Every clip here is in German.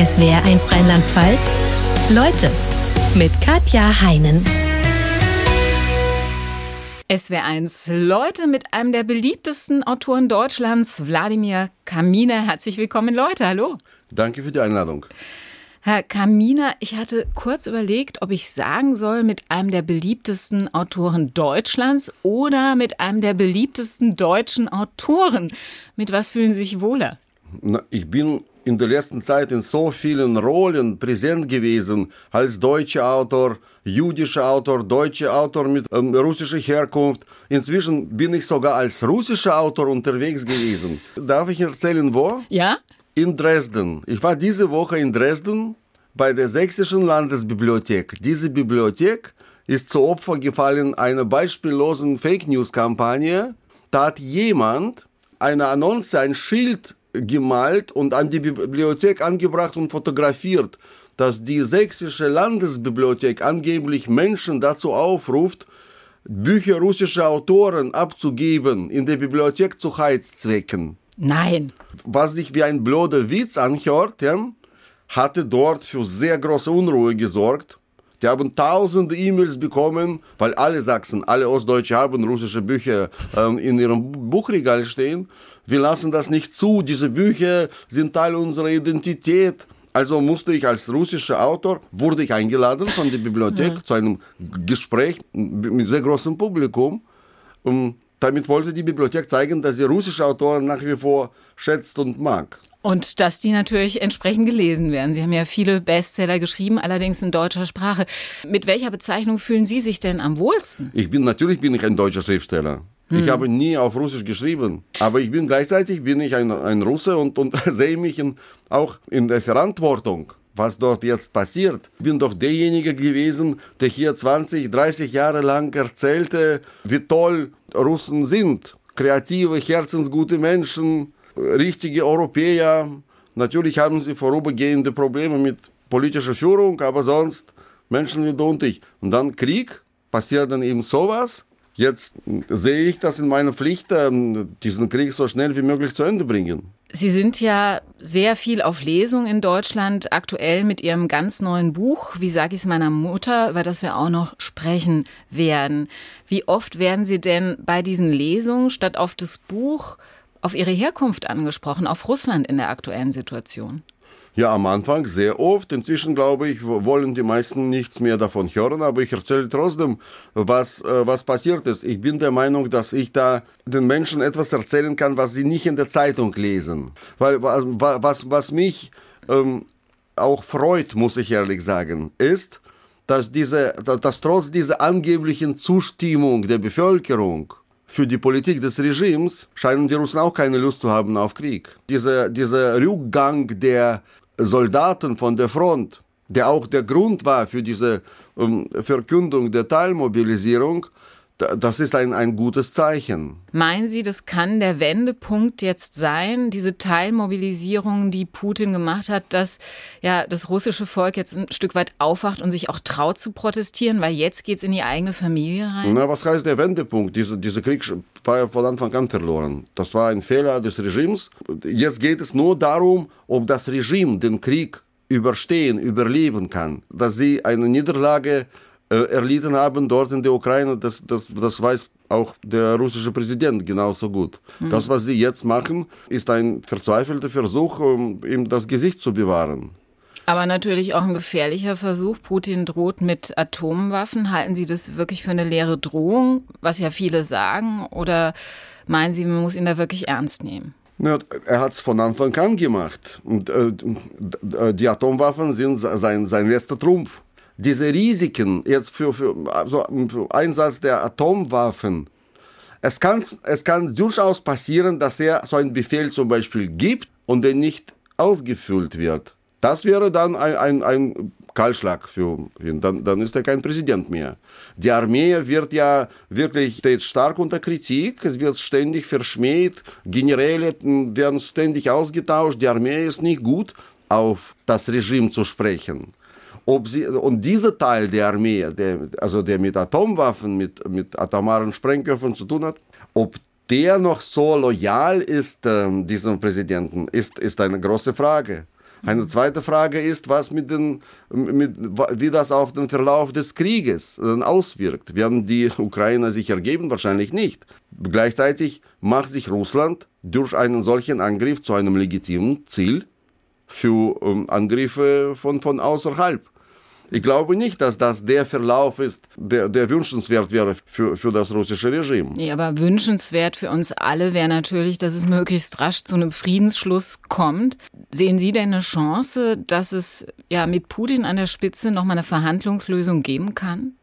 SWR1 Rheinland-Pfalz. Leute mit Katja Heinen. SWR1 Leute mit einem der beliebtesten Autoren Deutschlands, Wladimir Kaminer. Herzlich willkommen, Leute. Hallo. Danke für die Einladung. Herr Kaminer, ich hatte kurz überlegt, ob ich sagen soll, mit einem der beliebtesten Autoren Deutschlands oder mit einem der beliebtesten deutschen Autoren. Mit was fühlen Sie sich wohler? Na, ich bin in der letzten Zeit in so vielen Rollen präsent gewesen, als deutscher Autor, jüdischer Autor, deutscher Autor mit ähm, russischer Herkunft. Inzwischen bin ich sogar als russischer Autor unterwegs gewesen. Darf ich erzählen, wo? Ja? In Dresden. Ich war diese Woche in Dresden bei der Sächsischen Landesbibliothek. Diese Bibliothek ist zu Opfer gefallen einer beispiellosen Fake News-Kampagne. Da hat jemand eine Annonce, ein Schild gemalt und an die Bibliothek angebracht und fotografiert, dass die sächsische Landesbibliothek angeblich Menschen dazu aufruft, Bücher russischer Autoren abzugeben in der Bibliothek zu Heizzwecken. Nein. Was sich wie ein blöder Witz anhört, ja, hatte dort für sehr große Unruhe gesorgt. Die haben tausende E-Mails bekommen, weil alle Sachsen, alle Ostdeutsche haben russische Bücher ähm, in ihrem Buchregal stehen. Wir lassen das nicht zu. Diese Bücher sind Teil unserer Identität. Also musste ich als russischer Autor, wurde ich eingeladen von der Bibliothek mhm. zu einem Gespräch mit sehr großem Publikum. Und damit wollte die Bibliothek zeigen, dass sie russische Autoren nach wie vor schätzt und mag. Und dass die natürlich entsprechend gelesen werden. Sie haben ja viele Bestseller geschrieben, allerdings in deutscher Sprache. Mit welcher Bezeichnung fühlen Sie sich denn am wohlsten? Ich bin natürlich bin ich ein deutscher Schriftsteller. Hm. Ich habe nie auf Russisch geschrieben, aber ich bin gleichzeitig bin ich ein, ein Russe und, und sehe mich in, auch in der Verantwortung was dort jetzt passiert. Ich bin doch derjenige gewesen, der hier 20, 30 Jahre lang erzählte, wie toll Russen sind. Kreative, herzensgute Menschen, richtige Europäer. Natürlich haben sie vorübergehende Probleme mit politischer Führung, aber sonst Menschen wie du und ich. Und dann Krieg, passiert dann eben sowas. Jetzt sehe ich das in meiner Pflicht, ähm, diesen Krieg so schnell wie möglich zu Ende bringen. Sie sind ja sehr viel auf Lesung in Deutschland, aktuell mit Ihrem ganz neuen Buch, wie sage ich es meiner Mutter, über das wir auch noch sprechen werden. Wie oft werden Sie denn bei diesen Lesungen statt auf das Buch auf Ihre Herkunft angesprochen, auf Russland in der aktuellen Situation? Ja, am Anfang sehr oft. Inzwischen, glaube ich, wollen die meisten nichts mehr davon hören, aber ich erzähle trotzdem, was, äh, was passiert ist. Ich bin der Meinung, dass ich da den Menschen etwas erzählen kann, was sie nicht in der Zeitung lesen. Weil was, was mich ähm, auch freut, muss ich ehrlich sagen, ist, dass, diese, dass trotz dieser angeblichen Zustimmung der Bevölkerung für die Politik des Regimes scheinen die Russen auch keine Lust zu haben auf Krieg. Dieser, dieser Rückgang der Soldaten von der Front, der auch der Grund war für diese um, Verkündung der Teilmobilisierung, das ist ein, ein gutes Zeichen. Meinen Sie, das kann der Wendepunkt jetzt sein, diese Teilmobilisierung, die Putin gemacht hat, dass ja das russische Volk jetzt ein Stück weit aufwacht und sich auch traut zu protestieren, weil jetzt geht es in die eigene Familie rein? Na, was heißt der Wendepunkt? Diese, dieser Krieg war ja von Anfang an verloren. Das war ein Fehler des Regimes. Jetzt geht es nur darum, ob das Regime den Krieg überstehen, überleben kann, dass sie eine Niederlage erlitten haben dort in der Ukraine, das, das, das weiß auch der russische Präsident genauso gut. Mhm. Das, was sie jetzt machen, ist ein verzweifelter Versuch, um ihm das Gesicht zu bewahren. Aber natürlich auch ein gefährlicher Versuch. Putin droht mit Atomwaffen. Halten Sie das wirklich für eine leere Drohung, was ja viele sagen? Oder meinen Sie, man muss ihn da wirklich ernst nehmen? Ja, er hat es von Anfang an gemacht. Und, äh, die Atomwaffen sind sein, sein letzter Trumpf diese Risiken jetzt für, für, also für Einsatz der Atomwaffen, es kann, es kann durchaus passieren, dass er so einen Befehl zum Beispiel gibt und der nicht ausgefüllt wird. Das wäre dann ein, ein, ein Kahlschlag für ihn. Dann, dann ist er kein Präsident mehr. Die Armee wird ja wirklich steht stark unter Kritik. Es wird ständig verschmäht. Generäle werden ständig ausgetauscht. Die Armee ist nicht gut, auf das Regime zu sprechen ob sie, und dieser Teil der Armee, der, also der mit Atomwaffen, mit, mit atomaren Sprengköpfen zu tun hat, ob der noch so loyal ist, äh, diesem Präsidenten, ist, ist eine große Frage. Eine zweite Frage ist, was mit den, mit, wie das auf den Verlauf des Krieges äh, auswirkt. Werden die Ukrainer sich ergeben? Wahrscheinlich nicht. Gleichzeitig macht sich Russland durch einen solchen Angriff zu einem legitimen Ziel für ähm, Angriffe von, von außerhalb. Ich glaube nicht, dass das der Verlauf ist, der, der wünschenswert wäre für, für das russische Regime. Nee, aber wünschenswert für uns alle wäre natürlich, dass es möglichst rasch zu einem Friedensschluss kommt. Sehen Sie denn eine Chance, dass es ja mit Putin an der Spitze nochmal eine Verhandlungslösung geben kann?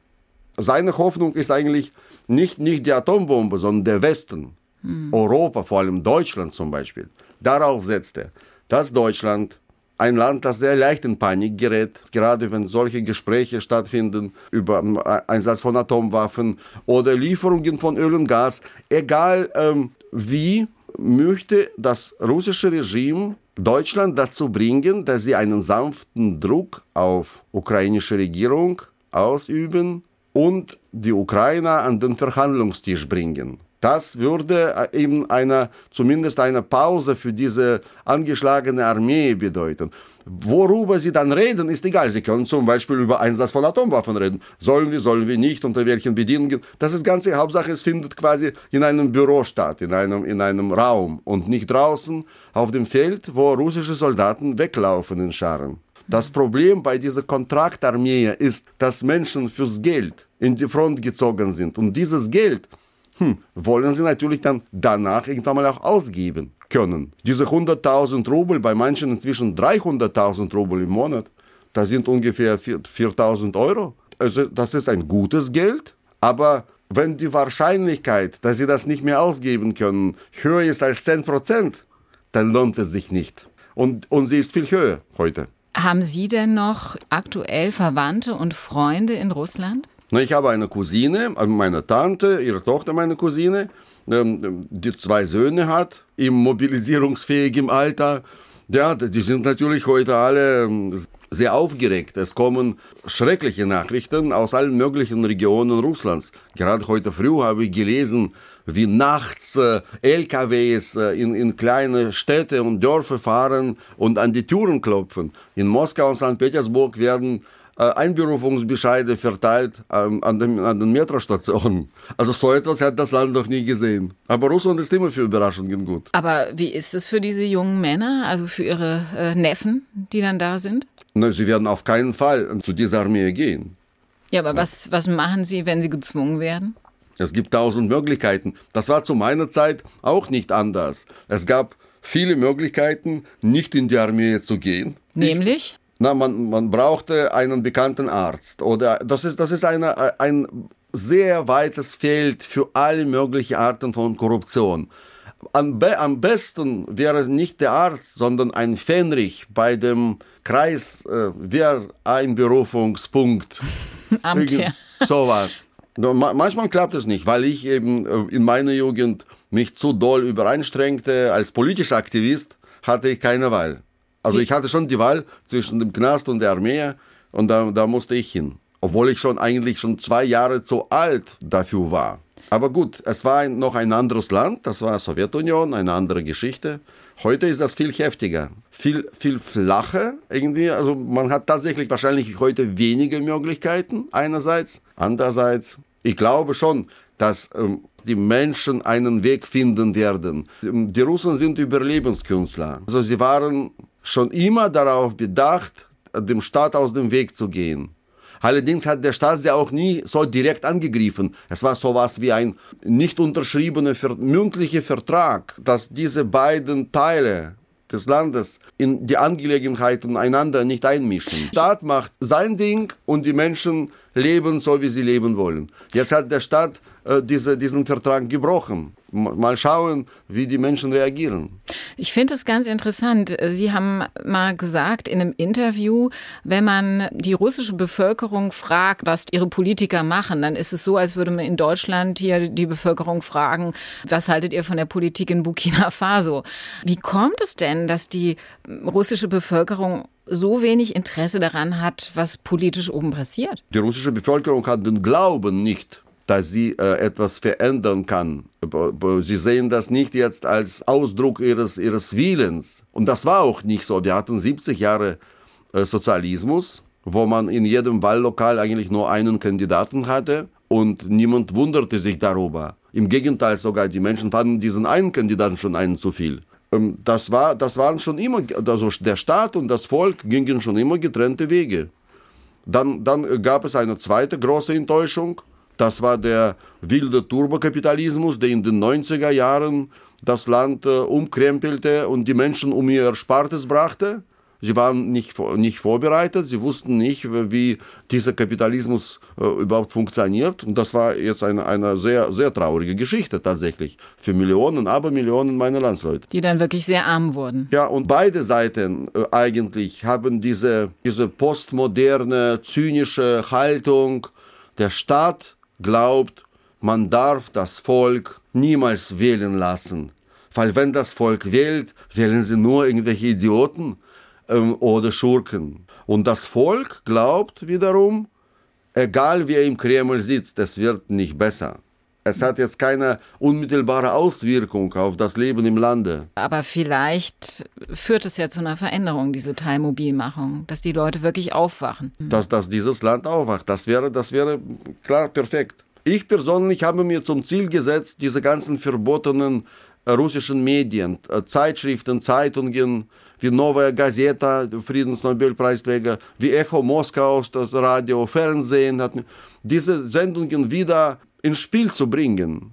Seine Hoffnung ist eigentlich nicht, nicht die Atombombe, sondern der Westen. Hm. Europa, vor allem Deutschland zum Beispiel. Darauf setzt er, dass Deutschland ein Land, das sehr leicht in Panik gerät, gerade wenn solche Gespräche stattfinden über Einsatz von Atomwaffen oder Lieferungen von Öl und Gas. Egal ähm, wie, möchte das russische Regime Deutschland dazu bringen, dass sie einen sanften Druck auf ukrainische Regierung ausüben und die Ukrainer an den Verhandlungstisch bringen. Das würde äh, eben eine, zumindest eine Pause für diese angeschlagene Armee bedeuten. Worüber sie dann reden, ist egal. Sie können zum Beispiel über Einsatz von Atomwaffen reden. Sollen wir, sollen wir nicht, unter welchen Bedingungen. Das ist ganze Hauptsache, es findet quasi in einem Büro statt, in einem, in einem Raum und nicht draußen auf dem Feld, wo russische Soldaten weglaufen in Scharen. Das Problem bei dieser Kontraktarmee ist, dass Menschen fürs Geld in die Front gezogen sind. Und dieses Geld hm, wollen sie natürlich dann danach irgendwann mal auch ausgeben können. Diese 100.000 Rubel, bei manchen inzwischen 300.000 Rubel im Monat, das sind ungefähr 4.000 Euro. Also das ist ein gutes Geld, aber wenn die Wahrscheinlichkeit, dass sie das nicht mehr ausgeben können, höher ist als 10 Prozent, dann lohnt es sich nicht. Und, und sie ist viel höher heute. Haben Sie denn noch aktuell Verwandte und Freunde in Russland? Ich habe eine Cousine, also meine Tante, ihre Tochter meine Cousine, ähm, die zwei Söhne hat, im mobilisierungsfähigen Alter. Ja, die sind natürlich heute alle ähm, sehr aufgeregt. Es kommen schreckliche Nachrichten aus allen möglichen Regionen Russlands. Gerade heute früh habe ich gelesen, wie nachts äh, LKWs äh, in, in kleine Städte und Dörfer fahren und an die Türen klopfen. In Moskau und St. Petersburg werden Einberufungsbescheide verteilt ähm, an, den, an den Metrostationen. Also so etwas hat das Land noch nie gesehen. Aber Russland ist immer für Überraschungen gut. Aber wie ist es für diese jungen Männer, also für ihre äh, Neffen, die dann da sind? Na, sie werden auf keinen Fall zu dieser Armee gehen. Ja, aber was, was machen sie, wenn sie gezwungen werden? Es gibt tausend Möglichkeiten. Das war zu meiner Zeit auch nicht anders. Es gab viele Möglichkeiten, nicht in die Armee zu gehen. Nämlich? Na, man, man brauchte einen bekannten Arzt. Oder das ist, das ist eine, ein sehr weites Feld für alle möglichen Arten von Korruption. Am, be am besten wäre nicht der Arzt, sondern ein Fähnrich bei dem Kreiswehreinberufungspunkt. Äh, Amt, ja. Sowas. Manchmal klappt es nicht, weil ich eben äh, in meiner Jugend mich zu doll übereinstrengte. Als politischer Aktivist hatte ich keine Wahl. Also ich hatte schon die Wahl zwischen dem Knast und der Armee und da, da musste ich hin. Obwohl ich schon eigentlich schon zwei Jahre zu alt dafür war. Aber gut, es war ein, noch ein anderes Land, das war Sowjetunion, eine andere Geschichte. Heute ist das viel heftiger, viel, viel flacher irgendwie. Also man hat tatsächlich wahrscheinlich heute weniger Möglichkeiten einerseits. Andererseits, ich glaube schon, dass ähm, die Menschen einen Weg finden werden. Die Russen sind Überlebenskünstler. Also sie waren schon immer darauf bedacht, dem Staat aus dem Weg zu gehen. Allerdings hat der Staat sie auch nie so direkt angegriffen. Es war sowas wie ein nicht unterschriebener mündlicher Vertrag, dass diese beiden Teile des Landes in die Angelegenheiten einander nicht einmischen. Der Staat macht sein Ding und die Menschen leben so, wie sie leben wollen. Jetzt hat der Staat äh, diese, diesen Vertrag gebrochen. Mal schauen, wie die Menschen reagieren. Ich finde es ganz interessant. Sie haben mal gesagt in einem Interview, wenn man die russische Bevölkerung fragt, was ihre Politiker machen, dann ist es so, als würde man in Deutschland hier die Bevölkerung fragen, was haltet ihr von der Politik in Burkina Faso? Wie kommt es denn, dass die russische Bevölkerung so wenig Interesse daran hat, was politisch oben passiert? Die russische Bevölkerung hat den Glauben nicht dass sie äh, etwas verändern kann. Sie sehen das nicht jetzt als Ausdruck ihres, ihres Willens. Und das war auch nicht so. Wir hatten 70 Jahre äh, Sozialismus, wo man in jedem Wahllokal eigentlich nur einen Kandidaten hatte und niemand wunderte sich darüber. Im Gegenteil sogar, die Menschen fanden diesen einen Kandidaten schon einen zu viel. Ähm, das, war, das waren schon immer, also der Staat und das Volk gingen schon immer getrennte Wege. Dann, dann gab es eine zweite große Enttäuschung. Das war der wilde Turbokapitalismus, der in den 90er Jahren das Land äh, umkrempelte und die Menschen um ihr Erspartes brachte. Sie waren nicht, nicht vorbereitet, sie wussten nicht, wie dieser Kapitalismus äh, überhaupt funktioniert. Und das war jetzt eine, eine sehr, sehr traurige Geschichte tatsächlich für Millionen, aber Millionen meiner Landsleute. Die dann wirklich sehr arm wurden. Ja, und beide Seiten äh, eigentlich haben diese, diese postmoderne, zynische Haltung. Der Staat glaubt, man darf das Volk niemals wählen lassen. Weil wenn das Volk wählt, wählen sie nur irgendwelche Idioten ähm, oder Schurken. Und das Volk glaubt wiederum, egal wer im Kreml sitzt, es wird nicht besser. Es hat jetzt keine unmittelbare Auswirkung auf das Leben im Lande. Aber vielleicht führt es ja zu einer Veränderung, diese Teilmobilmachung, dass die Leute wirklich aufwachen. Dass, dass dieses Land aufwacht, das wäre, das wäre klar perfekt. Ich persönlich habe mir zum Ziel gesetzt, diese ganzen verbotenen russischen Medien, äh, Zeitschriften, Zeitungen, wie Novaya Gazeta, Friedensnobelpreisträger, wie Echo Moskau, das Radio, Fernsehen, diese Sendungen wieder ins Spiel zu bringen.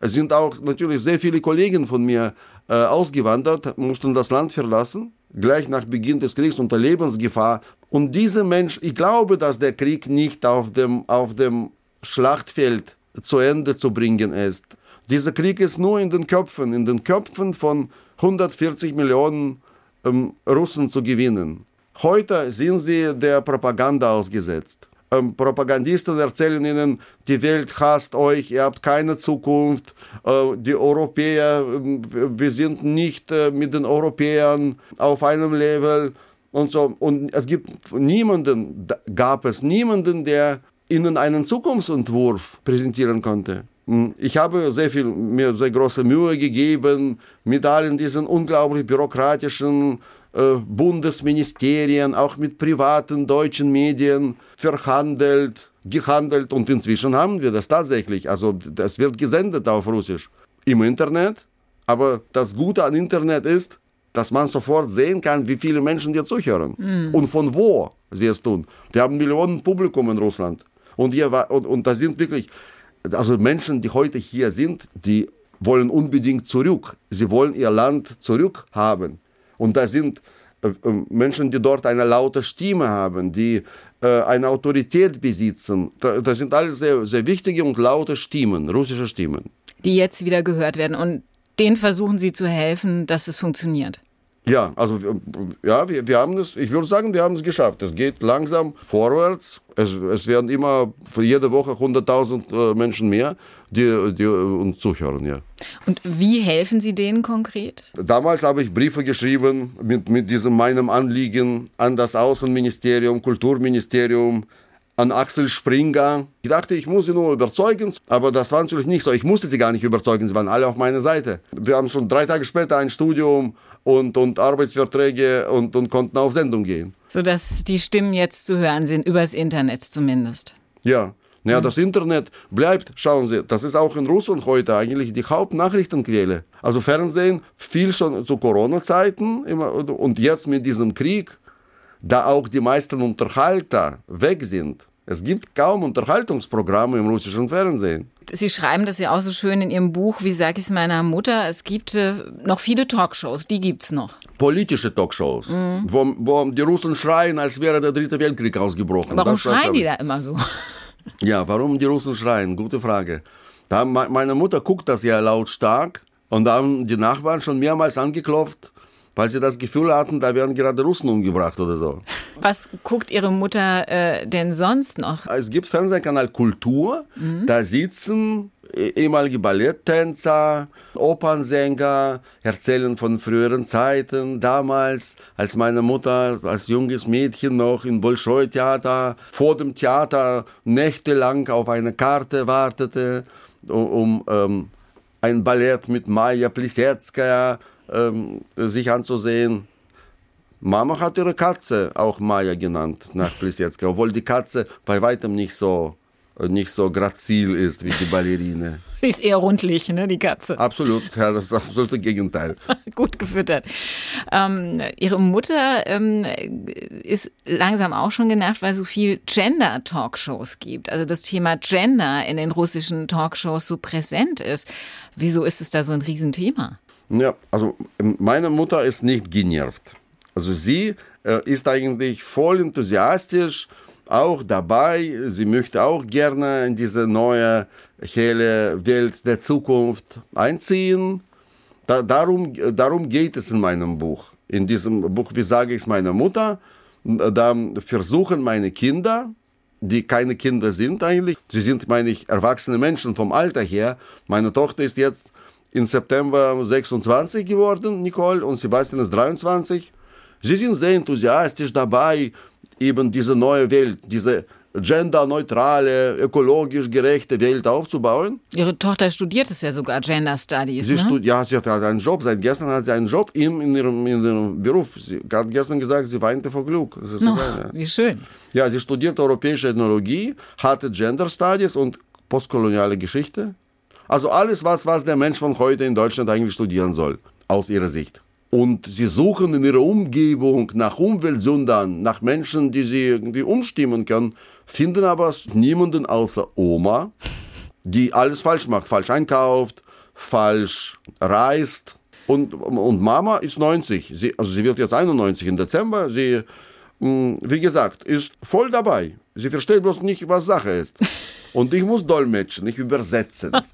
Es sind auch natürlich sehr viele Kollegen von mir äh, ausgewandert, mussten das Land verlassen, gleich nach Beginn des Kriegs unter Lebensgefahr. Und diese Menschen, ich glaube, dass der Krieg nicht auf dem, auf dem Schlachtfeld zu Ende zu bringen ist. Dieser Krieg ist nur in den Köpfen, in den Köpfen von 140 Millionen ähm, Russen zu gewinnen. Heute sind sie der Propaganda ausgesetzt. Ähm, Propagandisten erzählen ihnen, die Welt hasst euch, ihr habt keine Zukunft, äh, die Europäer, äh, wir sind nicht äh, mit den Europäern auf einem Level und so. Und es gibt niemanden, gab es niemanden, der ihnen einen Zukunftsentwurf präsentieren konnte. Hm, ich habe sehr viel, mir sehr große Mühe gegeben, mit allen diesen unglaublich bürokratischen Bundesministerien, auch mit privaten deutschen Medien verhandelt, gehandelt und inzwischen haben wir das tatsächlich. Also das wird gesendet auf Russisch im Internet. Aber das Gute an Internet ist, dass man sofort sehen kann, wie viele Menschen dir zuhören mhm. und von wo sie es tun. Wir haben Millionen Publikum in Russland. Und, hier war, und, und das sind wirklich also Menschen, die heute hier sind, die wollen unbedingt zurück. Sie wollen ihr Land zurückhaben. Und da sind äh, äh, Menschen, die dort eine laute Stimme haben, die äh, eine Autorität besitzen. Das sind alles sehr, sehr wichtige und laute Stimmen, russische Stimmen. Die jetzt wieder gehört werden. Und denen versuchen Sie zu helfen, dass es funktioniert. Ja, also ja, wir, wir haben es, ich würde sagen, wir haben es geschafft. Es geht langsam vorwärts. Es, es werden immer für jede Woche 100.000 äh, Menschen mehr, die, die uns zuhören, ja. Und wie helfen Sie denen konkret? Damals habe ich Briefe geschrieben mit, mit diesem meinem Anliegen an das Außenministerium, Kulturministerium, an Axel Springer. Ich dachte, ich muss sie nur überzeugen, aber das war natürlich nicht so. Ich musste sie gar nicht überzeugen, sie waren alle auf meiner Seite. Wir haben schon drei Tage später ein Studium und, und Arbeitsverträge und, und konnten auf Sendung gehen. Sodass die Stimmen jetzt zu hören sind, übers Internet zumindest. Ja. Ja, das Internet bleibt, schauen Sie, das ist auch in Russland heute eigentlich die Hauptnachrichtenquelle. Also Fernsehen viel schon zu Corona-Zeiten und jetzt mit diesem Krieg da auch die meisten Unterhalter weg sind. Es gibt kaum Unterhaltungsprogramme im russischen Fernsehen. Sie schreiben das ja auch so schön in Ihrem Buch, wie sage ich es meiner Mutter, es gibt äh, noch viele Talkshows, die gibt es noch. Politische Talkshows, mhm. wo, wo, die Russen schreien, als wäre der dritte Weltkrieg ausgebrochen. Warum das schreien die da immer so? Ja, warum die Russen schreien? Gute Frage. Da, meine Mutter guckt das ja lautstark und da haben die Nachbarn schon mehrmals angeklopft weil sie das Gefühl hatten, da werden gerade Russen umgebracht oder so. Was guckt Ihre Mutter äh, denn sonst noch? Es gibt Fernsehkanal Kultur, mhm. da sitzen ehemalige Balletttänzer, Opernsänger, erzählen von früheren Zeiten, damals, als meine Mutter als junges Mädchen noch im Bolschoi-Theater vor dem Theater nächtelang auf eine Karte wartete, um, um ähm, ein Ballett mit Maja Plisetskaya ähm, sich anzusehen. Mama hat ihre Katze auch Maja genannt, nach Plisetskaya, obwohl die Katze bei weitem nicht so nicht so grazil ist wie die Ballerine. Ist eher rundlich, ne, die Katze. Absolut, ja, das ist das absolute Gegenteil. Gut gefüttert. Ähm, ihre Mutter ähm, ist langsam auch schon genervt, weil so viel Gender-Talkshows gibt. Also das Thema Gender in den russischen Talkshows so präsent ist. Wieso ist es da so ein Riesenthema? Ja, also meine Mutter ist nicht genervt. Also sie äh, ist eigentlich voll enthusiastisch auch dabei. Sie möchte auch gerne in diese neue, helle Welt der Zukunft einziehen. Da, darum, darum geht es in meinem Buch. In diesem Buch, wie sage ich es meiner Mutter, da versuchen meine Kinder, die keine Kinder sind eigentlich, sie sind, meine ich, erwachsene Menschen vom Alter her. Meine Tochter ist jetzt im September 26 geworden, Nicole, und Sebastian ist 23. Sie sind sehr enthusiastisch dabei, eben diese neue Welt, diese genderneutrale, ökologisch gerechte Welt aufzubauen. Ihre Tochter studiert es ja sogar, Gender Studies. Sie ne? stud ja, sie hat einen Job. Seit gestern hat sie einen Job in, in, ihrem, in ihrem Beruf. Sie hat gestern gesagt, sie weinte vor Glück. No, geil, ja. Wie schön. Ja, sie studiert europäische Ethnologie, hatte Gender Studies und postkoloniale Geschichte. Also alles, was, was der Mensch von heute in Deutschland eigentlich studieren soll, aus ihrer Sicht und sie suchen in ihrer Umgebung nach Umweltsündern, nach Menschen, die sie irgendwie umstimmen können, finden aber niemanden außer Oma, die alles falsch macht, falsch einkauft, falsch reist. Und, und Mama ist 90, sie, also sie wird jetzt 91 im Dezember, sie, hm, wie gesagt, ist voll dabei. Sie versteht bloß nicht, was Sache ist. Und ich muss dolmetschen, ich übersetze das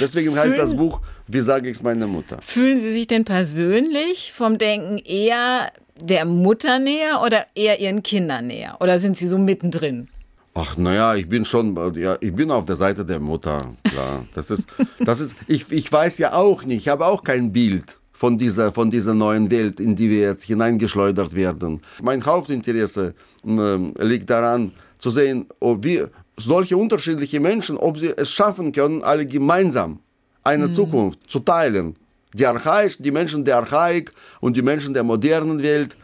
Deswegen heißt das Buch, wie sage ich es meiner Mutter. Fühlen Sie sich denn persönlich vom Denken eher der Mutter näher oder eher Ihren Kindern näher? Oder sind Sie so mittendrin? Ach, naja, ich bin schon, ja, ich bin auf der Seite der Mutter, klar. Das ist, das ist, ich, ich weiß ja auch nicht, ich habe auch kein Bild von dieser, von dieser neuen Welt, in die wir jetzt hineingeschleudert werden. Mein Hauptinteresse äh, liegt daran, zu sehen, ob wir, solche unterschiedliche Menschen, ob sie es schaffen können, alle gemeinsam eine mhm. Zukunft zu teilen. Die Archaik, die Menschen der Archaik und die Menschen der modernen Welt,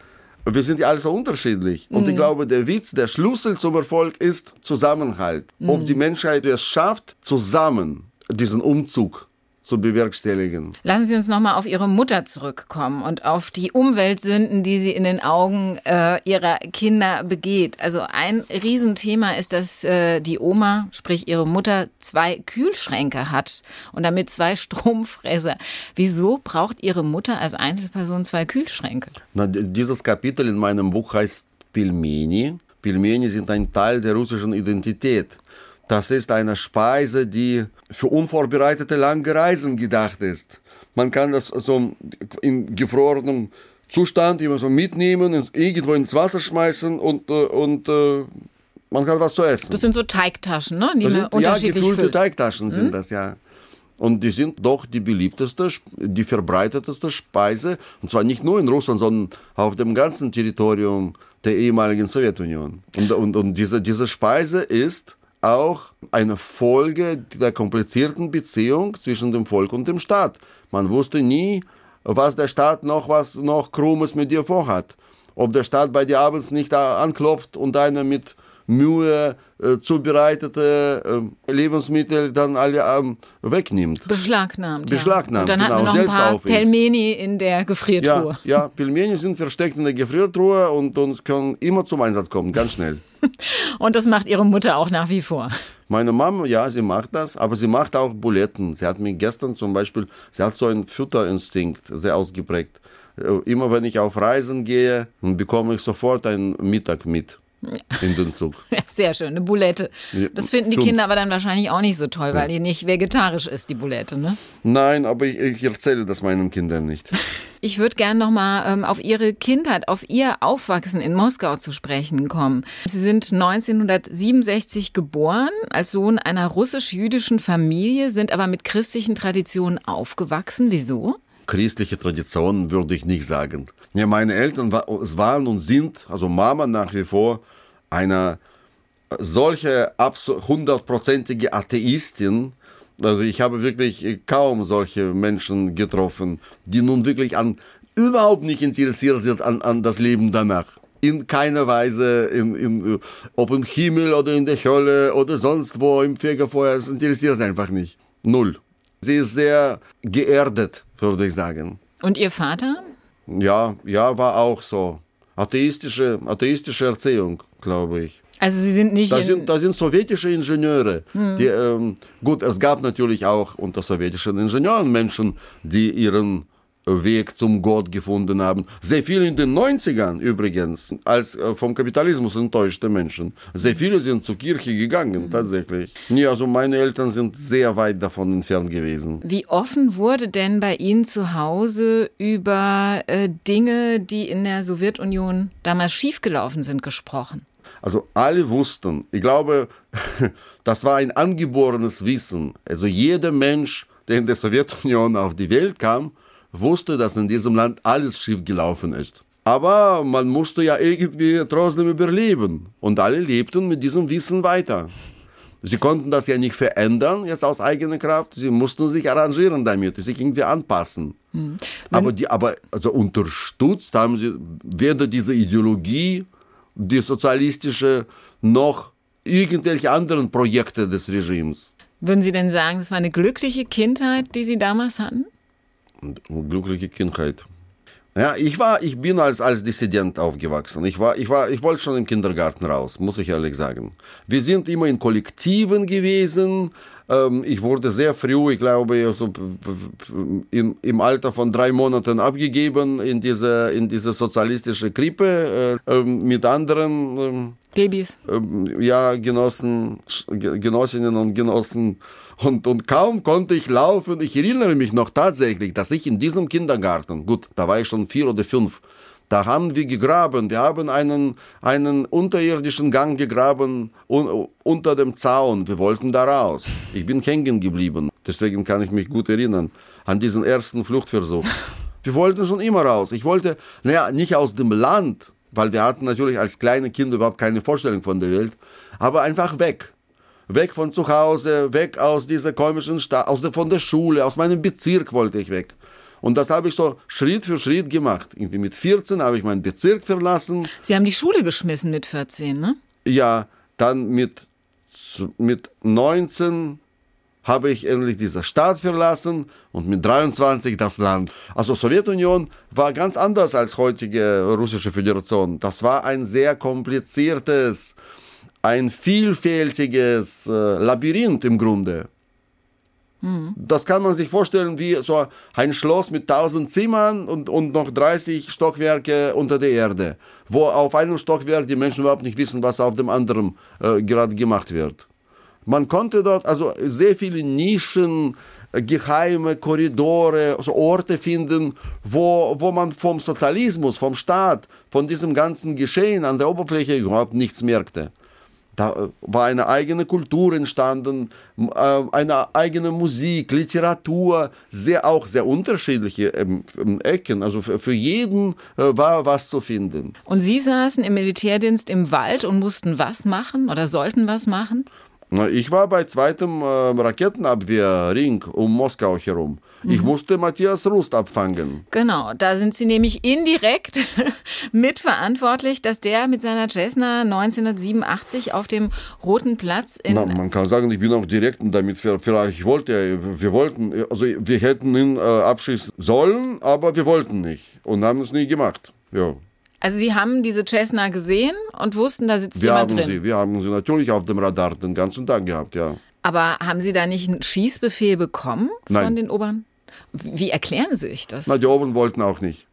wir sind ja alle so unterschiedlich. Und mhm. ich glaube, der Witz, der Schlüssel zum Erfolg ist Zusammenhalt. Mhm. Ob die Menschheit es schafft, zusammen diesen Umzug zu bewerkstelligen. Lassen Sie uns nochmal auf Ihre Mutter zurückkommen und auf die Umweltsünden, die sie in den Augen äh, ihrer Kinder begeht. Also ein Riesenthema ist, dass äh, die Oma, sprich ihre Mutter, zwei Kühlschränke hat und damit zwei Stromfräser. Wieso braucht Ihre Mutter als Einzelperson zwei Kühlschränke? Na, dieses Kapitel in meinem Buch heißt Pilmeni. Pilmeni sind ein Teil der russischen Identität. Das ist eine Speise, die für unvorbereitete lange Reisen gedacht ist. Man kann das so in gefrorenem Zustand immer so mitnehmen, irgendwo ins Wasser schmeißen und, äh, und äh, man hat was zu essen. Das sind so Teigtaschen, ne? Die das sind, unterschiedlich ja, gefüllte füllt. Teigtaschen sind hm? das, ja. Und die sind doch die beliebteste, die verbreiteteste Speise, und zwar nicht nur in Russland, sondern auf dem ganzen Territorium der ehemaligen Sowjetunion. Und, und, und diese, diese Speise ist auch eine Folge der komplizierten Beziehung zwischen dem Volk und dem Staat. Man wusste nie, was der Staat noch was noch Krummes mit dir vorhat. Ob der Staat bei dir abends nicht anklopft und eine mit Mühe äh, zubereitete äh, Lebensmittel dann alle ähm, wegnimmt. Beschlagnahmt. Beschlagnahmt. Ja. Und dann genau, hat man noch ein paar. Pelmeni in der Gefriertruhe. Ja, ja, Pelmeni sind versteckt in der Gefriertruhe und, und können immer zum Einsatz kommen, ganz schnell. und das macht Ihre Mutter auch nach wie vor. Meine Mama, ja, sie macht das, aber sie macht auch Buletten. Sie hat mir gestern zum Beispiel, sie hat so einen Fütterinstinkt sehr ausgeprägt. Äh, immer wenn ich auf Reisen gehe, bekomme ich sofort einen Mittag mit in den Zug. Ja, sehr schön, eine Boulette. Das finden die Fünf. Kinder aber dann wahrscheinlich auch nicht so toll, weil die nicht vegetarisch ist, die Boulette, ne? Nein, aber ich, ich erzähle das meinen Kindern nicht. Ich würde gerne nochmal ähm, auf Ihre Kindheit, auf Ihr Aufwachsen in Moskau zu sprechen kommen. Sie sind 1967 geboren als Sohn einer russisch-jüdischen Familie, sind aber mit christlichen Traditionen aufgewachsen. Wieso? Christliche Traditionen würde ich nicht sagen. Ja, meine Eltern waren und sind, also Mama nach wie vor, eine solche abso- hundertprozentige Atheistin. Also ich habe wirklich kaum solche Menschen getroffen, die nun wirklich an überhaupt nicht interessiert sind an, an das Leben danach. In keiner Weise, in, in, äh, ob im Himmel oder in der Hölle oder sonst wo im Fegefeuer, es interessiert sie einfach nicht. Null. Sie ist sehr geerdet, würde ich sagen. Und Ihr Vater? Ja, ja, war auch so. Atheistische, atheistische Erziehung, glaube ich. Also Sie sind nicht Da in, sind, da sind sowjetische Ingenieure. Die, ähm, gut, es gab natürlich auch unter sowjetischen Ingenieuren Menschen, die ihren Weg zum Gott gefunden haben. Sehr viele in den 90ern übrigens, als äh, vom Kapitalismus enttäuschte Menschen. Sehr viele sind zur Kirche gegangen, tatsächlich. Nee, also meine Eltern sind sehr weit davon entfernt gewesen. Wie offen wurde denn bei Ihnen zu Hause über äh, Dinge, die in der Sowjetunion damals schiefgelaufen sind, gesprochen? Also alle wussten, ich glaube, das war ein angeborenes Wissen. Also jeder Mensch, der in der Sowjetunion auf die Welt kam, wusste, dass in diesem Land alles schief gelaufen ist. Aber man musste ja irgendwie trotzdem überleben. Und alle lebten mit diesem Wissen weiter. Sie konnten das ja nicht verändern, jetzt aus eigener Kraft. Sie mussten sich arrangieren damit, sich irgendwie anpassen. Aber, die, aber also unterstützt haben sie weder diese Ideologie, die sozialistische, noch irgendwelche anderen Projekte des Regimes. Würden Sie denn sagen, es war eine glückliche Kindheit, die Sie damals hatten? Glückliche Kindheit. Ja, ich war, ich bin als, als Dissident aufgewachsen. Ich war, ich war, ich wollte schon im Kindergarten raus, muss ich ehrlich sagen. Wir sind immer in Kollektiven gewesen. Ähm, ich wurde sehr früh, ich glaube, so in, im Alter von drei Monaten abgegeben in diese, in diese sozialistische Krippe äh, ähm, mit anderen ähm, Babys. ähm, ja, Genossen, Ge- Genossinnen und Genossen. Und, und kaum konnte ich laufen. Ich erinnere mich noch tatsächlich, dass ich in diesem Kindergarten, gut, da war ich schon vier oder fünf, da haben wir gegraben. Wir haben einen, einen unterirdischen Gang gegraben un, unter dem Zaun. Wir wollten da raus. Ich bin hängen geblieben. Deswegen kann ich mich gut erinnern an diesen ersten Fluchtversuch. Wir wollten schon immer raus. Ich wollte, naja, nicht aus dem Land, weil wir hatten natürlich als kleine Kinder überhaupt keine Vorstellung von der Welt, aber einfach weg. Weg von zu Hause, weg aus dieser komischen Stadt, aus der, von der Schule, aus meinem Bezirk wollte ich weg. Und das habe ich so Schritt für Schritt gemacht. Irgendwie mit 14 habe ich meinen Bezirk verlassen. Sie haben die Schule geschmissen mit 14, ne? Ja, dann mit, mit 19 habe ich endlich diese Stadt verlassen und mit 23 das Land. Also Sowjetunion war ganz anders als heutige russische Föderation. Das war ein sehr kompliziertes, ein vielfältiges äh, Labyrinth im Grunde. Das kann man sich vorstellen wie so ein Schloss mit 1000 Zimmern und, und noch 30 Stockwerke unter der Erde, wo auf einem Stockwerk die Menschen überhaupt nicht wissen, was auf dem anderen äh, gerade gemacht wird. Man konnte dort also sehr viele Nischen, äh, geheime Korridore, also Orte finden, wo, wo man vom Sozialismus, vom Staat, von diesem ganzen Geschehen an der Oberfläche überhaupt nichts merkte. Da äh, war eine eigene Kultur entstanden, äh, eine eigene Musik, Literatur, sehr auch sehr unterschiedliche ähm, ähm, Ecken. Also für, für jeden äh, war was zu finden. Und Sie saßen im Militärdienst im Wald und mussten was machen oder sollten was machen? Ich war bei zweitem äh, Raketenabwehrring um Moskau herum. Ich musste Matthias Rust abfangen. Genau, da sind Sie nämlich indirekt mitverantwortlich, dass der mit seiner Cessna 1987 auf dem Roten Platz in Na, man kann sagen, ich bin auch direkt damit ver, ich wollte, wir wollten, also wir hätten ihn äh, abschießen sollen, aber wir wollten nicht und haben es nie gemacht. Ja. Also Sie haben diese Cessna gesehen und wussten, da sitzt Wir jemand haben drin. sie, wir haben sie natürlich auf dem Radar den ganzen Tag gehabt, ja. Aber haben Sie da nicht einen Schießbefehl bekommen von Nein. den Oberen? Wie erklären Sie sich das? Na, die oben wollten auch nicht.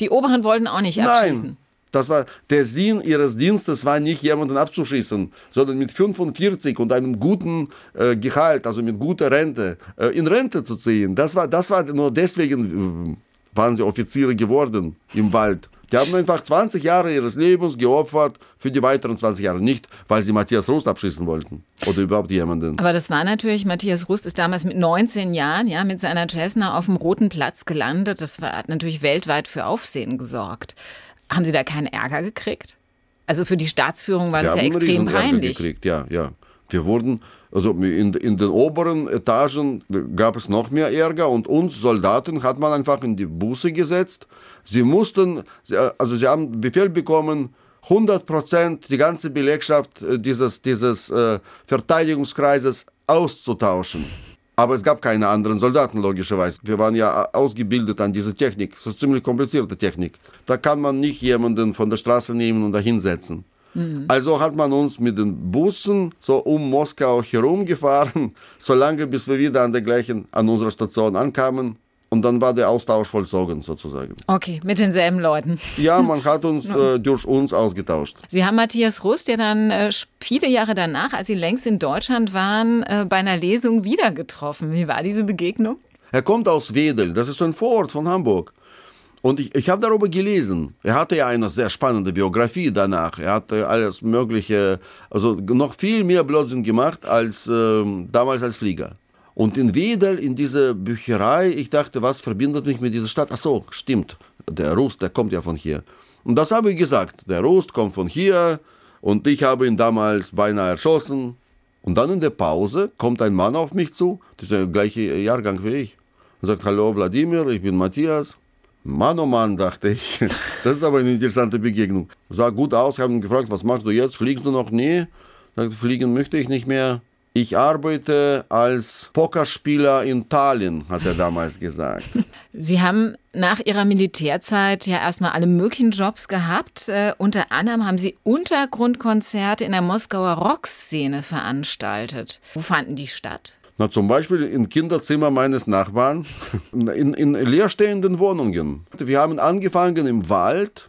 Die Oberen wollten auch nicht abschießen. Nein, Das war der Sinn ihres Dienstes war nicht jemanden abzuschießen, sondern mit 45 und einem guten äh, Gehalt, also mit guter Rente, äh, in Rente zu ziehen. Das war, das war nur deswegen waren sie Offiziere geworden im Wald. Die haben einfach 20 Jahre ihres Lebens geopfert für die weiteren 20 Jahre. Nicht, weil sie Matthias Rust abschießen wollten oder überhaupt jemanden. Aber das war natürlich, Matthias Rust ist damals mit 19 Jahren ja mit seiner Cessna auf dem Roten Platz gelandet. Das war, hat natürlich weltweit für Aufsehen gesorgt. Haben Sie da keinen Ärger gekriegt? Also für die Staatsführung war Wir das ja extrem peinlich. Gekriegt. Ja, ja. Wir wurden, also in, in den oberen Etagen gab es noch mehr Ärger und uns Soldaten hat man einfach in die Busse gesetzt. Sie mussten, also sie haben Befehl bekommen, 100 Prozent die ganze Belegschaft äh, dieses, dieses äh, Verteidigungskreises auszutauschen. Aber es gab keine anderen Soldaten, logischerweise. Wir waren ja ausgebildet an diese Technik. Das ist ziemlich komplizierte Technik. Da kann man nicht jemanden von der Straße nehmen und dahin setzen. Also hat man uns mit den Bussen so um Moskau herum gefahren, solange bis wir wieder an der gleichen, an unserer Station ankamen. Und dann war der Austausch vollzogen, sozusagen. Okay, mit denselben Leuten. Ja, man hat uns äh, durch uns ausgetauscht. Sie haben Matthias Rust ja dann äh, viele Jahre danach, als Sie längst in Deutschland waren, äh, bei einer Lesung wieder getroffen. Wie war diese Begegnung? Er kommt aus Wedel, das ist ein Vorort von Hamburg. Und ich, ich habe darüber gelesen. Er hatte ja eine sehr spannende Biografie danach. Er hatte alles Mögliche, also noch viel mehr Blödsinn gemacht als ähm, damals als Flieger. Und in Wedel, in dieser Bücherei, ich dachte, was verbindet mich mit dieser Stadt? Ach so, stimmt. Der Rust, der kommt ja von hier. Und das habe ich gesagt. Der Rust kommt von hier und ich habe ihn damals beinahe erschossen. Und dann in der Pause kommt ein Mann auf mich zu, der gleiche Jahrgang wie ich, und sagt, hallo Wladimir, ich bin Matthias. Mann, oh Mann, dachte ich. Das ist aber eine interessante Begegnung. Sah gut aus, ich habe ihn gefragt, was machst du jetzt? Fliegst du noch? Nee. Sagt, fliegen möchte ich nicht mehr. Ich arbeite als Pokerspieler in Tallinn, hat er damals gesagt. Sie haben nach Ihrer Militärzeit ja erstmal alle möglichen Jobs gehabt. Äh, unter anderem haben Sie Untergrundkonzerte in der Moskauer Rockszene veranstaltet. Wo fanden die statt? Na, zum Beispiel im Kinderzimmer meines Nachbarn, in, in leerstehenden Wohnungen. Wir haben angefangen im Wald.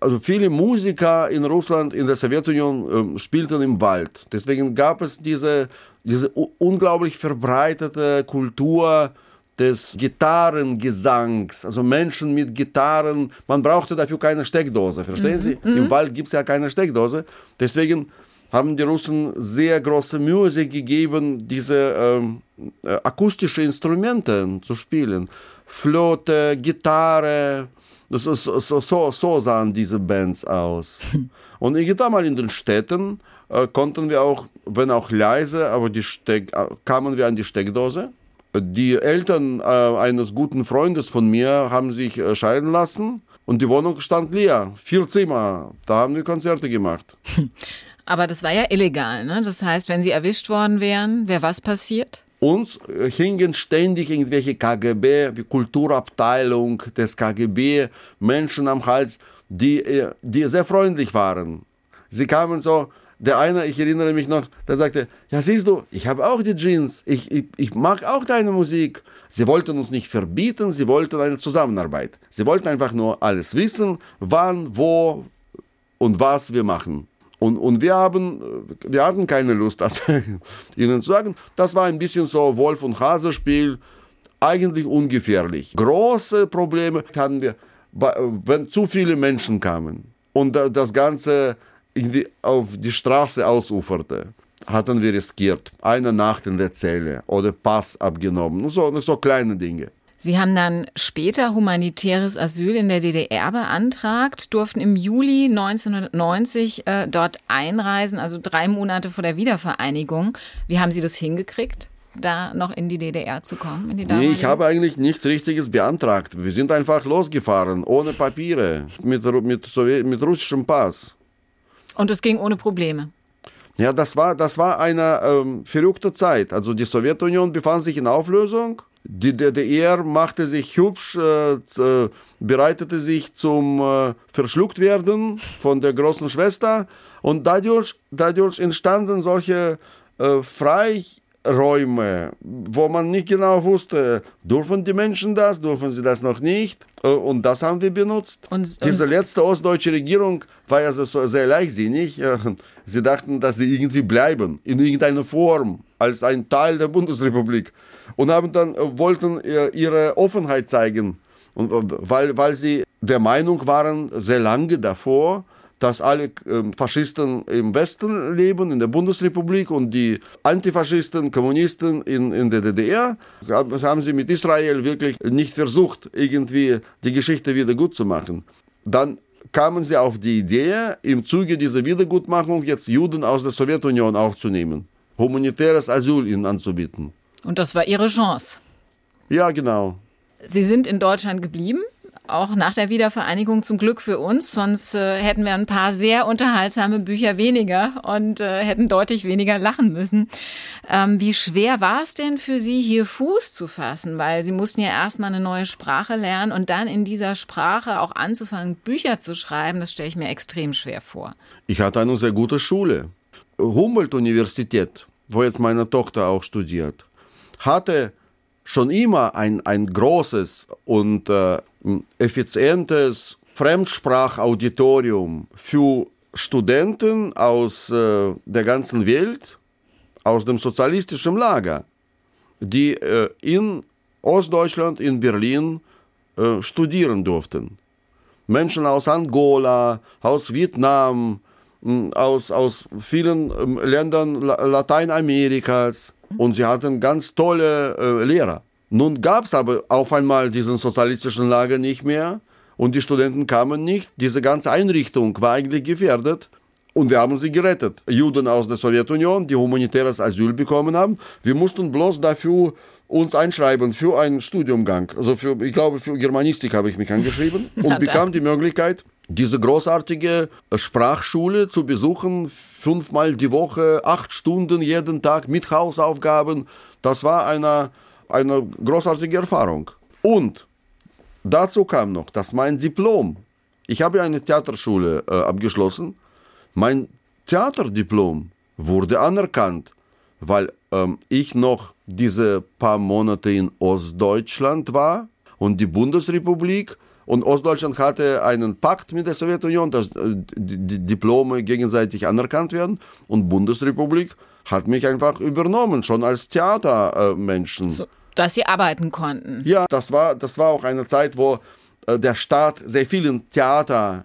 Also viele Musiker in Russland, in der Sowjetunion äh, spielten im Wald. Deswegen gab es diese, diese unglaublich verbreitete Kultur des Gitarrengesangs, also Menschen mit Gitarren. Man brauchte dafür keine Steckdose, verstehen Sie? Im Wald gibt es ja keine Steckdose. Deswegen haben die Russen sehr große Mühe sich gegeben, diese ähm, äh, akustische Instrumente zu spielen. Flöte, Gitarre, das ist, so, so, so sahen diese Bands aus. Und irgendwann mal in den Städten äh, konnten wir auch, wenn auch leise, aber die Steck, äh, kamen wir an die Steckdose. Die Eltern äh, eines guten Freundes von mir haben sich äh, scheiden lassen und die Wohnung stand leer. Vier Zimmer, da haben wir Konzerte gemacht. Aber das war ja illegal, ne? Das heißt, wenn Sie erwischt worden wären, wäre was passiert? Uns hingen ständig irgendwelche KGB, wie Kulturabteilung des KGB, Menschen am Hals, die, äh, die sehr freundlich waren. Sie kamen so, der eine, ich erinnere mich noch, der sagte, ja siehst du, ich habe auch die Jeans, ich, ich, ich mag auch deine Musik. Sie wollten uns nicht verbieten, sie wollten eine Zusammenarbeit. Sie wollten einfach nur alles wissen, wann, wo und was wir machen. Und, und wir, haben, wir hatten keine Lust, das ihnen zu sagen. Das war ein bisschen so Wolf- und Hase-Spiel, eigentlich ungefährlich. Große Probleme hatten wir, wenn zu viele Menschen kamen und das Ganze die, auf die Straße ausuferte. Hatten wir riskiert. Eine Nacht in der Zelle oder Pass abgenommen. So, so kleine Dinge. Sie haben dann später humanitäres Asyl in der DDR beantragt, durften im Juli 1990 äh, dort einreisen, also drei Monate vor der Wiedervereinigung. Wie haben Sie das hingekriegt? da noch in die DDR zu kommen? Nee, ich habe eigentlich nichts Richtiges beantragt. Wir sind einfach losgefahren, ohne Papiere, mit, mit, mit russischem Pass. Und es ging ohne Probleme? Ja, das war, das war eine ähm, verrückte Zeit. Also die Sowjetunion befand sich in Auflösung. Die DDR machte sich hübsch, äh, bereitete sich zum äh, Verschlucktwerden von der großen Schwester. Und dadurch, dadurch entstanden solche äh, frei Räume, wo man nicht genau wusste, dürfen die Menschen das, dürfen sie das noch nicht. Äh, und das haben wir benutzt. Und, Diese letzte ostdeutsche Regierung war ja so sehr leichtsinnig. Sie dachten, dass sie irgendwie bleiben, in irgendeiner Form, als ein Teil der Bundesrepublik. Und haben dann, äh, wollten äh, ihre Offenheit zeigen. Und, weil, weil sie der Meinung waren, sehr lange davor, dass alle ähm, Faschisten im Westen leben, in der Bundesrepublik und die Antifaschisten, Kommunisten in, in der DDR. Das haben sie mit Israel wirklich nicht versucht, irgendwie die Geschichte wieder gut zu machen. Dann kamen sie auf die Idee, im Zuge dieser Wiedergutmachung jetzt Juden aus der Sowjetunion aufzunehmen, humanitäres Asyl ihnen anzubieten. Und das war ihre Chance. Ja, genau. Sie sind in Deutschland geblieben? Auch nach der Wiedervereinigung zum Glück für uns, sonst äh, hätten wir ein paar sehr unterhaltsame Bücher weniger und äh, hätten deutlich weniger lachen müssen. Ähm, wie schwer war es denn für Sie, hier Fuß zu fassen? Weil Sie mussten ja erstmal eine neue Sprache lernen und dann in dieser Sprache auch anzufangen, Bücher zu schreiben, das stelle ich mir extrem schwer vor. Ich hatte eine sehr gute Schule. Humboldt-Universität, wo jetzt meine Tochter auch studiert, hatte schon immer ein, ein großes und äh, effizientes Fremdsprachauditorium für Studenten aus äh, der ganzen Welt, aus dem sozialistischen Lager, die äh, in Ostdeutschland, in Berlin äh, studieren durften. Menschen aus Angola, aus Vietnam, aus, aus vielen ähm, Ländern Lateinamerikas und sie hatten ganz tolle äh, Lehrer. Nun gab es aber auf einmal diesen sozialistischen Lager nicht mehr und die Studenten kamen nicht. Diese ganze Einrichtung war eigentlich gefährdet und wir haben sie gerettet. Juden aus der Sowjetunion, die humanitäres Asyl bekommen haben. Wir mussten bloß dafür uns einschreiben für einen Studiumgang. Also für, ich glaube, für Germanistik habe ich mich angeschrieben und bekam die Möglichkeit, diese großartige Sprachschule zu besuchen, fünfmal die Woche, acht Stunden jeden Tag mit Hausaufgaben. Das war eine, eine großartige Erfahrung. Und dazu kam noch, dass mein Diplom, ich habe eine Theaterschule äh, abgeschlossen, mein Theaterdiplom wurde anerkannt, weil ähm, ich noch diese paar Monate in Ostdeutschland war und die Bundesrepublik und Ostdeutschland hatte einen Pakt mit der Sowjetunion, dass äh, die Diplome gegenseitig anerkannt werden. Und Bundesrepublik hat mich einfach übernommen, schon als Theatermenschen. So, dass sie arbeiten konnten. Ja, das war, das war auch eine Zeit, wo äh, der Staat sehr viel in Theater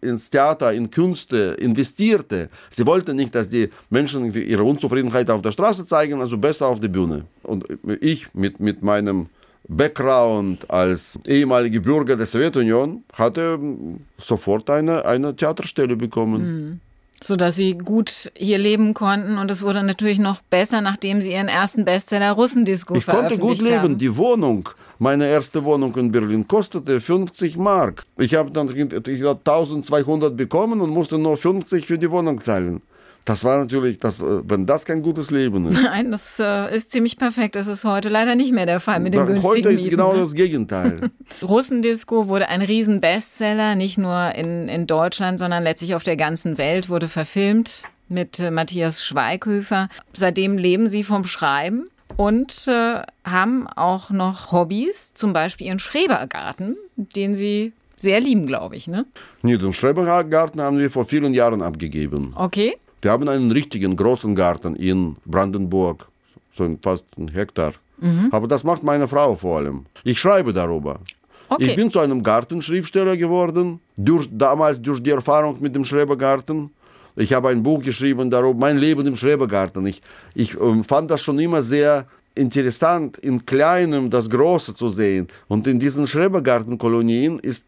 ins Theater, in Künste investierte. Sie wollten nicht, dass die Menschen ihre Unzufriedenheit auf der Straße zeigen, also besser auf der Bühne. Und ich mit, mit meinem Background als ehemaliger Bürger der Sowjetunion hatte sofort eine, eine Theaterstelle bekommen. Mhm. So dass sie gut hier leben konnten und es wurde natürlich noch besser, nachdem sie ihren ersten Bestseller Russendisco Ich konnte gut leben. Haben. Die Wohnung, meine erste Wohnung in Berlin kostete 50 Mark. Ich habe dann ich 1200 bekommen und musste nur 50 für die Wohnung zahlen. Das war natürlich, das, äh, wenn das kein gutes Leben ist. Nein, das äh, ist ziemlich perfekt. Das ist heute leider nicht mehr der Fall mit den günstigen Heute ist Mieten. genau das Gegenteil. Russendisco wurde ein Riesen-Bestseller, nicht nur in, in Deutschland, sondern letztlich auf der ganzen Welt, wurde verfilmt mit äh, Matthias Schweighöfer. Seitdem leben sie vom Schreiben und äh, haben auch noch Hobbys, zum Beispiel ihren Schrebergarten, den sie sehr lieben, glaube ich, ne? Nee, den Schrebergarten haben wir vor vielen Jahren abgegeben. Okay. Wir haben einen richtigen großen Garten in Brandenburg, so fast ein Hektar. Mhm. Aber das macht meine Frau vor allem. Ich schreibe darüber. Okay. Ich bin zu einem Gartenschriftsteller geworden, durch, damals durch die Erfahrung mit dem Schrebergarten. Ich habe ein Buch geschrieben darüber, mein Leben im Schrebergarten. Ich, ich äh, fand das schon immer sehr interessant, in Kleinem das Große zu sehen. Und in diesen Schrebergartenkolonien ist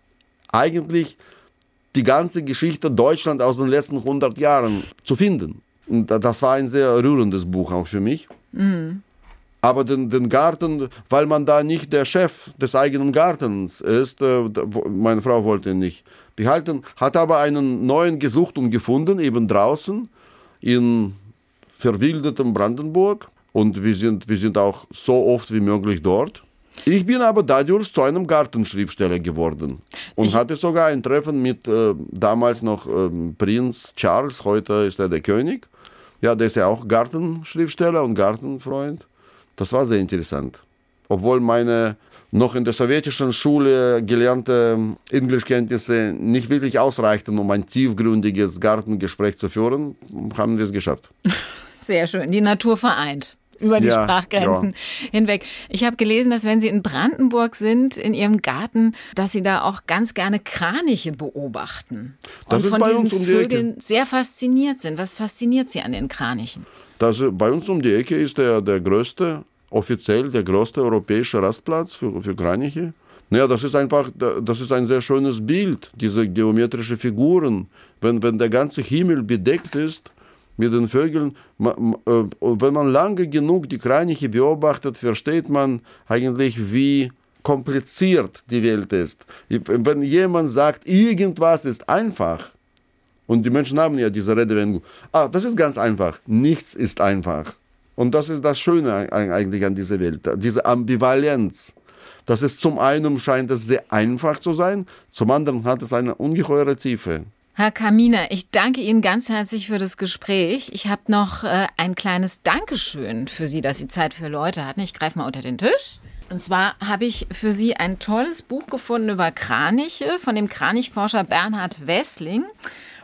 eigentlich die ganze Geschichte Deutschland aus den letzten 100 Jahren zu finden. Und das war ein sehr rührendes Buch auch für mich. Mhm. Aber den, den Garten, weil man da nicht der Chef des eigenen Gartens ist, äh, meine Frau wollte ihn nicht behalten, hat aber einen neuen gesucht und gefunden, eben draußen in verwildertem Brandenburg. Und wir sind, wir sind auch so oft wie möglich dort. Ich bin aber dadurch zu einem Gartenschriftsteller geworden und ich hatte sogar ein Treffen mit äh, damals noch äh, Prinz Charles, heute ist er der König. Ja, der ist ja auch Gartenschriftsteller und Gartenfreund. Das war sehr interessant. Obwohl meine noch in der sowjetischen Schule gelernte Englischkenntnisse nicht wirklich ausreichten, um ein tiefgründiges Gartengespräch zu führen, haben wir es geschafft. Sehr schön. Die Natur vereint über die ja, Sprachgrenzen ja. hinweg. Ich habe gelesen, dass wenn Sie in Brandenburg sind, in Ihrem Garten, dass Sie da auch ganz gerne Kraniche beobachten. Das und von diesen um Vögeln Ecke. sehr fasziniert sind. Was fasziniert Sie an den Kranichen? Das, bei uns um die Ecke ist der, der größte, offiziell der größte europäische Rastplatz für, für Kraniche. Naja, das ist einfach, das ist ein sehr schönes Bild, diese geometrische Figuren. Wenn, wenn der ganze Himmel bedeckt ist, mit den Vögeln. Äh, wenn man lange genug die Kraniche beobachtet, versteht man eigentlich, wie kompliziert die Welt ist. Wenn jemand sagt, irgendwas ist einfach, und die Menschen haben ja diese Redewendung, ah, das ist ganz einfach, nichts ist einfach. Und das ist das Schöne eigentlich an dieser Welt, diese Ambivalenz. Das ist zum einen scheint es sehr einfach zu sein, zum anderen hat es eine ungeheure Tiefe. Herr Kaminer, ich danke Ihnen ganz herzlich für das Gespräch. Ich habe noch äh, ein kleines Dankeschön für Sie, dass Sie Zeit für Leute hatten. Ich greife mal unter den Tisch. Und zwar habe ich für Sie ein tolles Buch gefunden über Kraniche von dem Kranichforscher Bernhard Wessling.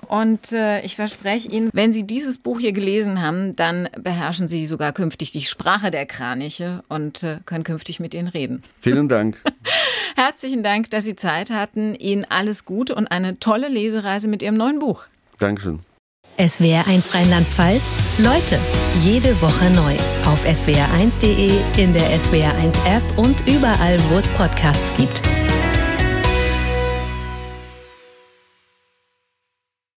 Und äh, ich verspreche Ihnen, wenn Sie dieses Buch hier gelesen haben, dann beherrschen Sie sogar künftig die Sprache der Kraniche und äh, können künftig mit ihnen reden. Vielen Dank. Herzlichen Dank, dass Sie Zeit hatten. Ihnen alles Gute und eine tolle Lesereise mit Ihrem neuen Buch. Dankeschön. SWR1 Rheinland-Pfalz. Leute, jede Woche neu. Auf swr1.de, in der SWR1 App und überall, wo es Podcasts gibt.